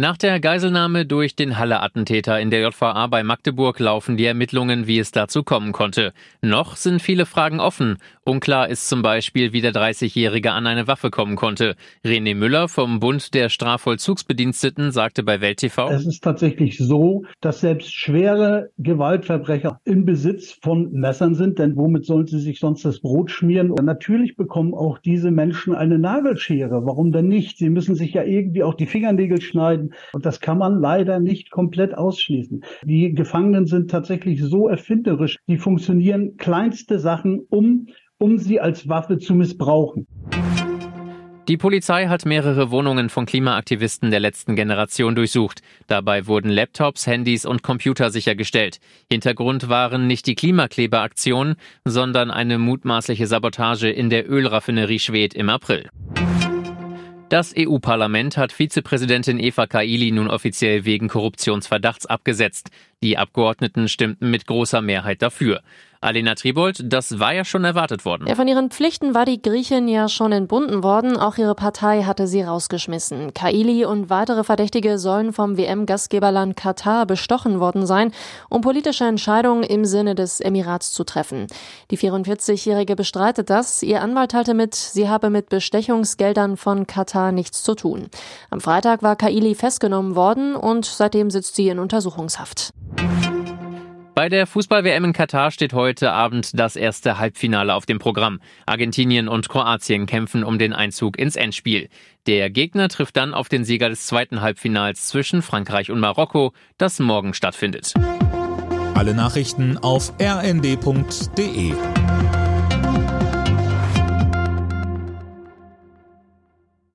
Nach der Geiselnahme durch den Halle-Attentäter in der JVA bei Magdeburg laufen die Ermittlungen, wie es dazu kommen konnte. Noch sind viele Fragen offen. Unklar ist zum Beispiel, wie der 30-Jährige an eine Waffe kommen konnte. René Müller vom Bund der Strafvollzugsbediensteten sagte bei Welt TV. Es ist tatsächlich so, dass selbst schwere Gewaltverbrecher im Besitz von Messern sind, denn womit sollen sie sich sonst das Brot schmieren? Und natürlich bekommen auch diese Menschen eine Nagelschere. Warum denn nicht? Sie müssen sich ja irgendwie auch die Fingernägel schneiden und das kann man leider nicht komplett ausschließen. Die Gefangenen sind tatsächlich so erfinderisch, die funktionieren kleinste Sachen, um, um sie als Waffe zu missbrauchen. Die Polizei hat mehrere Wohnungen von Klimaaktivisten der letzten Generation durchsucht. Dabei wurden Laptops, Handys und Computer sichergestellt. Hintergrund waren nicht die Klimakleberaktionen, sondern eine mutmaßliche Sabotage in der Ölraffinerie Schwedt im April. Das EU-Parlament hat Vizepräsidentin Eva Kaili nun offiziell wegen Korruptionsverdachts abgesetzt. Die Abgeordneten stimmten mit großer Mehrheit dafür. Alena Tribold, das war ja schon erwartet worden. Ja, von ihren Pflichten war die Griechin ja schon entbunden worden. Auch ihre Partei hatte sie rausgeschmissen. Kaili und weitere Verdächtige sollen vom WM-Gastgeberland Katar bestochen worden sein, um politische Entscheidungen im Sinne des Emirats zu treffen. Die 44-Jährige bestreitet das. Ihr Anwalt teilte mit, sie habe mit Bestechungsgeldern von Katar nichts zu tun. Am Freitag war Kaili festgenommen worden und seitdem sitzt sie in Untersuchungshaft. Bei der Fußball-WM in Katar steht heute Abend das erste Halbfinale auf dem Programm. Argentinien und Kroatien kämpfen um den Einzug ins Endspiel. Der Gegner trifft dann auf den Sieger des zweiten Halbfinals zwischen Frankreich und Marokko, das morgen stattfindet. Alle Nachrichten auf rnd.de